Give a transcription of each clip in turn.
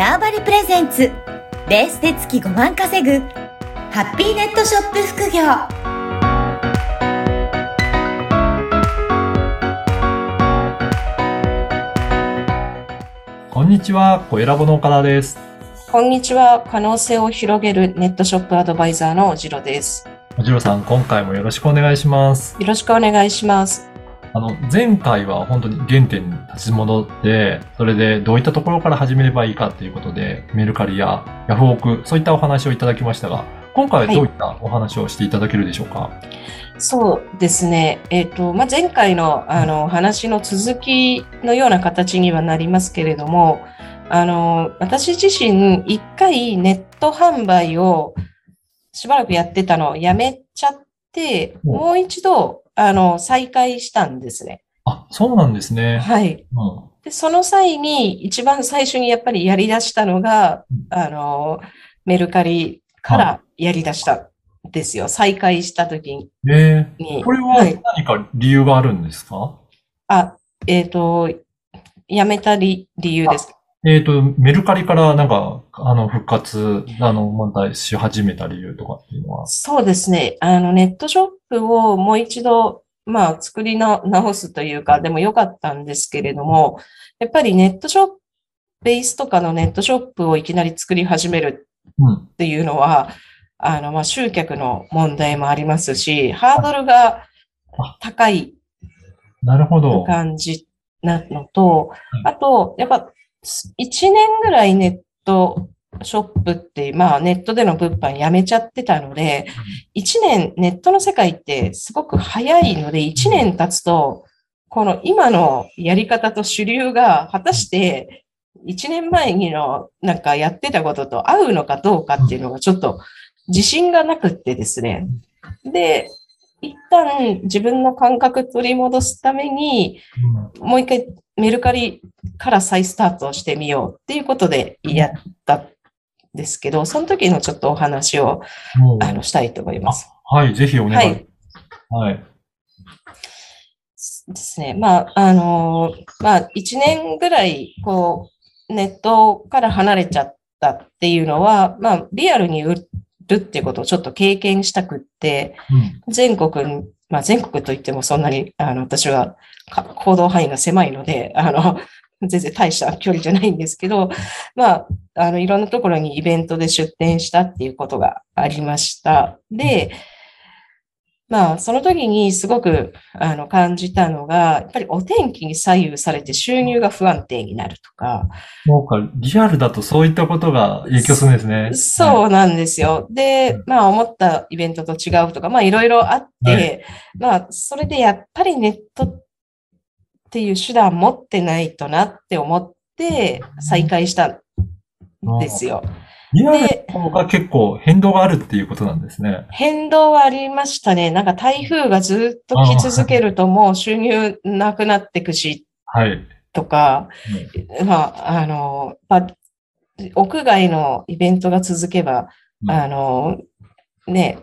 ターバリプレゼンツベースで月5万稼ぐハッピーネットショップ副業こんにちは、小ラボの岡田です。こんにちは。可能性を広げるネットショップアドバイザーのジロです。おじろさん、今回もよろしくお願いします。よろしくお願いします。あの、前回は本当に原点に立ち戻って、それでどういったところから始めればいいかっていうことで、メルカリやヤフオク、そういったお話をいただきましたが、今回はどういったお話をしていただけるでしょうか、そうですね。えっ、と、まあ、前回のあの話の続きのような形にはなりますけれども、あの、私自身一回ネット販売をしばらくやってたのをやめちゃって、うん。もう一度、あの、再開したんですね。あ、そうなんですね。はい。うんで、その際に一番最初にやっぱりやり出したのがうん、あの、メルカリからやり出したんですよ。再開した時に。えー、これははい何か理由があるんですか、あ、えっ、と、やめた理理由です。えっ、と、メルカリからなんか、あの、復活、あの、またし始めた理由とかっていうのは？そうですね。あの、ネットショップをもう一度、まあ、作りな直すというか、でもよかったんですけれども、やっぱりネットショップ、ベースとかのネットショップをいきなり作り始めるうん。っていうのは、あの、まあ、集客の問題もありますし、ハードルが高いなるほど。感じなのとうん、あと、やっぱ、1年ぐらいネットショップって、まあネットでの物販やめちゃってたので、1年、ネットの世界ってすごく早いので、1年経つと、この今のやり方と主流が果たして1年前にのなんかやってたことと合うのかどうかっていうのがちょっと自信がなくってですね。で、一旦自分の感覚取り戻すために、うんもう一回メルカリから再スタートをしてみようっていうことでやったんですけど、その時のちょっとお話をあのしたいと思います。はい、ぜひお願い。ははいい。。はい。ですね。まあ、あのーまあ、一年ぐらい、こう、ネットから離れちゃったっていうのは、まあ、リアルに売るっていうことをちょっと経験したくって、うん。全国に、まあ、全国といってもそんなに、あの、私はか行動範囲が狭いので、あの、全然大した距離じゃないんですけど、まあ、あの、いろんなところにイベントで出店したっていうことがありました。で、まあ、その時にすごく、あの、感じたのが、やっぱりお天気に左右されて収入が不安定になるとか、そうか、リアルだとそういったことが影響するんですね。そうなんですよ。で、まあ思ったイベントと違うとか、まあいろいろあって、まあそれでやっぱりネットっていう手段持ってないとなって思って再開したんですよ。リアルで、の方が結構変動があるっていうことなんですね。変動はありましたね。なんか台風がずっと来続けるともう収入なくなってくしはい。とか、まあ、あの、まあ、屋外のイベントが続けば、うんあの、ね、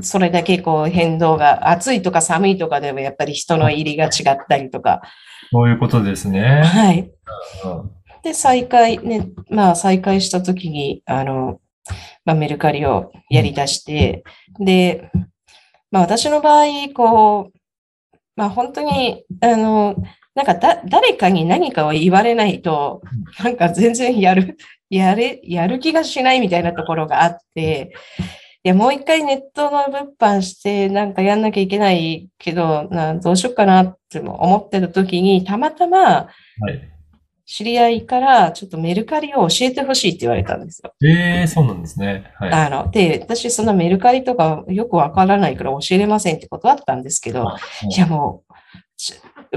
それだけこう変動が、暑いとか寒いとかでもやっぱり人の入りが違ったりとか。そういうことですね。はい。うんで、再開、ね、まあ再開したときに、あの、まあメルカリをやり出して、で、まあ私の場合、こう、まあ本当に、あの、なんかだ、誰かに何かを言われないと、なんか全然やる、やれ、やる気がしないみたいなところがあって、いや、もう一回ネットの物販してなんかやんなきゃいけないけど、などうしようかなって思ってた時に、たまたま。知り合いからちょっとメルカリを教えてほしいって言われたんですよ。ええそうなんですね。はい。あの、で、私そのメルカリとかよくわからないから教えれませんって断ったんですけど、いやもう、し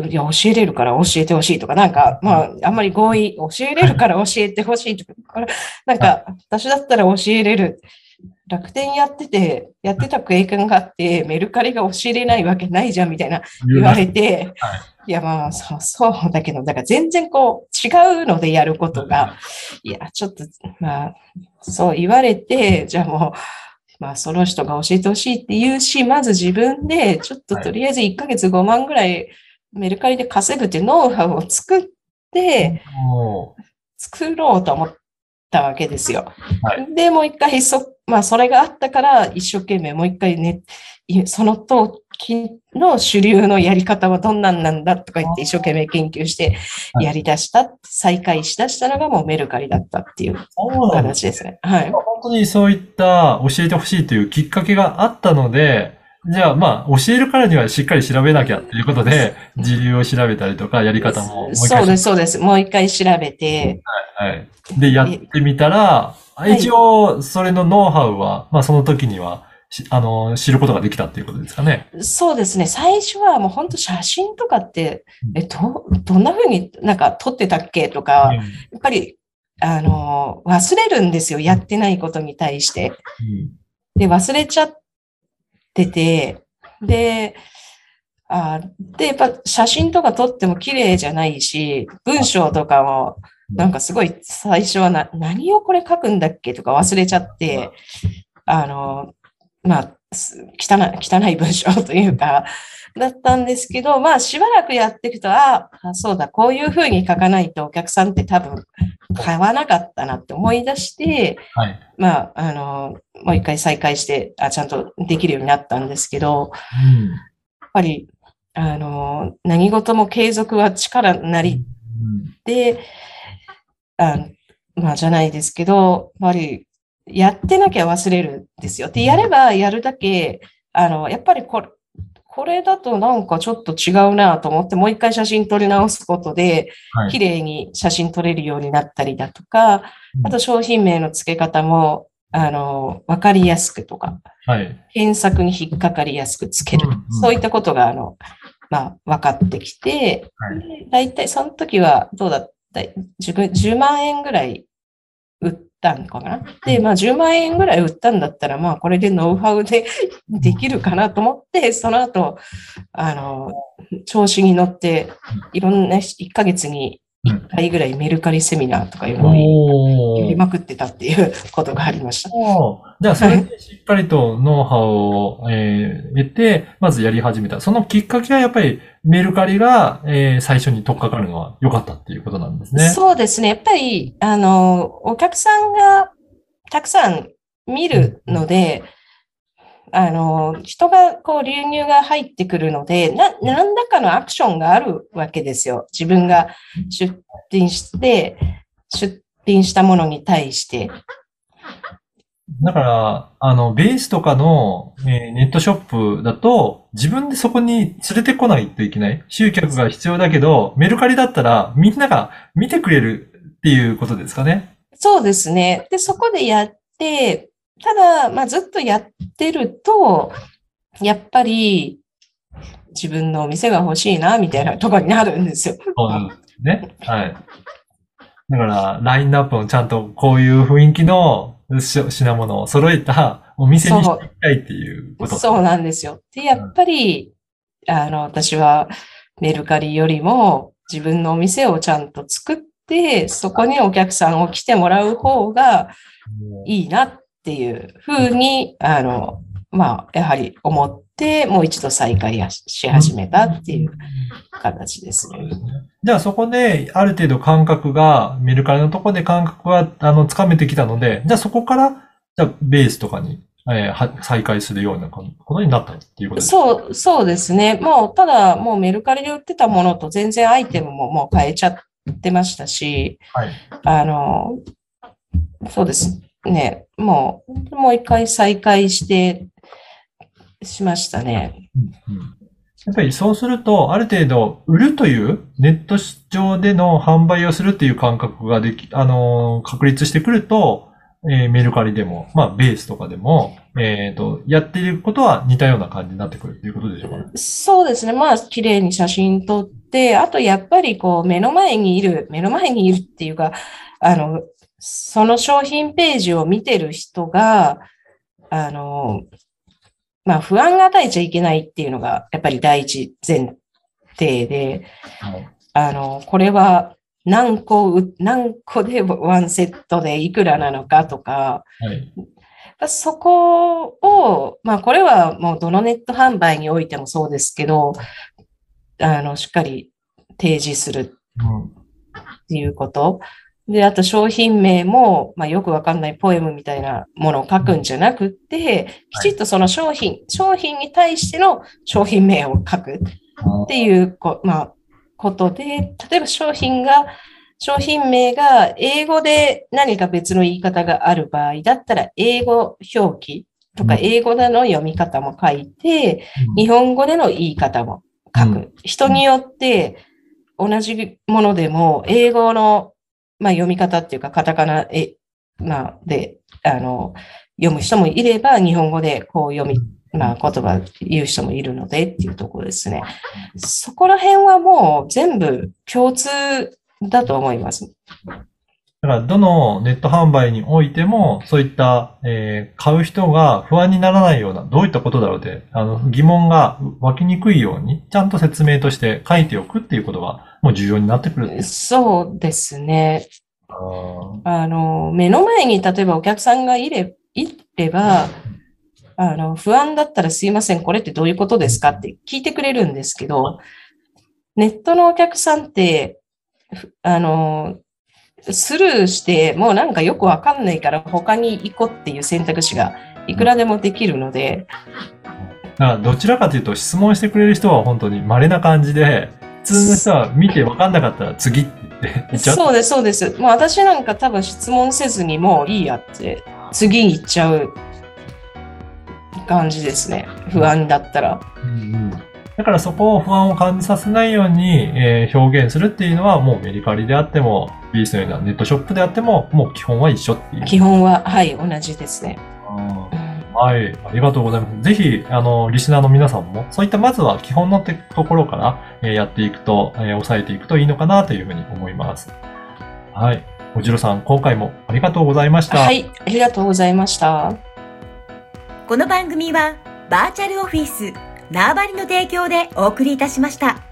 いや、教えれるから教えてほしいとか、なんか、まあ、あんまり合意、教えれるから教えてほしいとか、なんか、私だったら教えれる。楽天やってて、やってた経験があって、メルカリが教えれないわけないじゃん、みたいな言われて、い。や、まあ、そう、そうだけど、だから全然こう、違うのでやることが、いや、ちょっと、まあ、そう言われて、じゃあもう、まあ、その人が教えてほしいって言うし、まず自分で、ちょっととりあえず1ヶ月5万ぐらいメルカリで稼ぐっていうノウハウを作って、作ろうと思ったわけですよ。はで、もう一回そ、まあ、それがあったから、一生懸命もう一回ね、いその時の主流のやり方はどんなんなんだとか言って一生懸命研究してはいやり出した、再開しだしたのがもうメルカリだったっていう形ですね。はい。本当にそういった教えてほしいというきっかけがあったので、じゃあまあ教えるからにはしっかり調べなきゃっていうことで、時流を調べたりとかやり方ももう一回そうです、そうです。もう一回調べて、はい。で、やってみたら、い一応、それのノウハウは、まあその時には、しあの、知ることができたっていうことですかね。そうですね。最初はもう本当写真とかってうん、え、ど、どんな風になんか撮ってたっけとか、やっぱり、あの、忘れるんですよ。やってないことに対して。うんで、忘れちゃってて、で、あで、やっぱ写真とか撮っても綺麗じゃないし、文章とかも、なんかすごい最初はな、何をこれ書くんだっけとか忘れちゃって、あの、まあ、す汚い、汚い文章というか、だったんですけど、まあ、しばらくやっていくと、ああ、そうだ、こういうふうに書かないとお客さんって多分買わなかったなって思い出して、はい。まあ、あの、もう一回再開して、あ、ちゃんとできるようになったんですけど、うんやっぱり、あの、何事も継続は力なりで、あまあ、じゃないですけど、やっぱり、やってなきゃ忘れるんですよ。で、やればやるだけ、あの、やっぱりこれ、これだとなんかちょっと違うなと思って、もう一回写真撮り直すことで、はい綺麗に写真撮れるようになったりだとか、あと商品名の付け方も、あの、わかりやすくとか、はい。検索に引っかかりやすくつけるうんうん。そういったことが、あの、まあ、分かってきて、はいで大体その時はどうだった自分 10, 万円ぐらい売ったのかな？で、まあ10万円ぐらい売ったんだったら、まあこれでノウハウでできるかなと思って、その後、あの、調子に乗って、いろんな1ヶ月に1回ぐらいメルカリセミナーとかいうのをやりまくってたっていうことがありました。じゃあ、それでしっかりとノウハウを、えー得て、まずやり始めた。そのきっかけはやっぱりメルカリが、えー最初に取っかかるのは良かったっていうことなんですね。そうですね。やっぱり、あの、お客さんがたくさん見るので、あの、人が、こう、流入が入ってくるので、な、何らかのアクションがあるわけですよ。自分が出品して、出品したものに対して。だから、あの、ベースとかの、えーネットショップだと、自分でそこに連れてこないといけない。集客が必要だけど、メルカリだったらみんなが見てくれるっていうことですかね。そうですね。で、そこでやって、ただ、まあ、ずっとやってると、やっぱり、自分のお店が欲しいな、みたいなところになるんですよ。そうですね。はい。だから、ラインナップをちゃんとこういう雰囲気のし品物を揃えたお店にしていきたいっていうこと。そうなんですよ。で、やっぱり、あの、私はメルカリよりも自分のお店をちゃんと作って、そこにお客さんを来てもらう方がいいなっていうふうに、あの、まあ、やはり思って、もう一度再開し始めたっていう形ですね。じゃあそこである程度感覚が、メルカリのところで感覚が、あの、つかめてきたので、じゃあそこから、じゃあベースとかに、えーは再開するようなことになったっていうことですか？そう、そうですね。もう、ただ、もうメルカリで売ってたものと全然アイテムももう変えちゃってましたし、はい。あの、そうですね。もう、もう一回再開して、しましたね。やっぱりそうすると、ある程度、売るという、ネット上での販売をするっていう感覚ができ、あのー確立してくると、えーメルカリでも、まあ、ベースとかでも、えっ、と、やっていることは似たような感じになってくるっていうことでしょうかね。そうですね。まあ、綺麗に写真撮って、あとやっぱりこう、目の前にいる、目の前にいるっていうか、あの、その商品ページを見てる人が、あの、まあ、不安が与えちゃいけないっていうのが、やっぱり第一前提で、はいあの、これは何個う、何個でワンセットでいくらなのかとか、はい。そこを、まあこれはもうどのネット販売においてもそうですけど、あの、しっかり提示するうんっていうこと。で、あと商品名も、まあ、よくわかんないポエムみたいなものを書くんじゃなくて、きちっとその商品、商品に対しての商品名を書くっていうこ、まあ、ことで、例えば商品が、商品名が英語で何か別の言い方がある場合だったら、英語表記とか英語での読み方も書いて、日本語での言い方も書く。人によって同じものでも、英語のまあ、読み方っていうか、カタカナえ、まあ、で、あの、読む人もいれば、日本語でこう読み、まあ、言葉言う人もいるのでっていうところですね。そこら辺はもう全部共通だと思います。だから、どのネット販売においても、そういった、えー、買う人が不安にならないような、どういったことだろうで、あの、疑問が湧きにくいように、ちゃんと説明として書いておくっていうことがもう重要になってくるそうですね。あの、目の前に例えばお客さんがいれいれば、あの、不安だったらすいません、これってどういうことですかって聞いてくれるんですけど、ネットのお客さんって、あの、スルーして、もうなんかよくわかんないから他に行こうっていう選択肢がいくらでもできるので。だからどちらかというと質問してくれる人は本当に稀な感じで、通の人は見て分かんなかったら次って言ってそうです、そうです。もう私なんか多分質問せずにもういいやって次に行っちゃう感じですね。不安だったら。うんうんだからそこを不安を感じさせないように、えー、表現するっていうのはもうメリカリであっても、ビースのようなネットショップであっても、もう基本は一緒っていう。基本は、はい、同じですね。はい、ありがとうございます。ぜひ、あの、リスナーの皆さんも、そういったまずは基本のところから、えー、やっていくと、えー、抑えていくといいのかなというふうに思います。はい。おじろさん、今回もありがとうございました。はい、ありがとうございました。この番組は、バーチャルオフィス、縄張りの提供でお送りいたしました。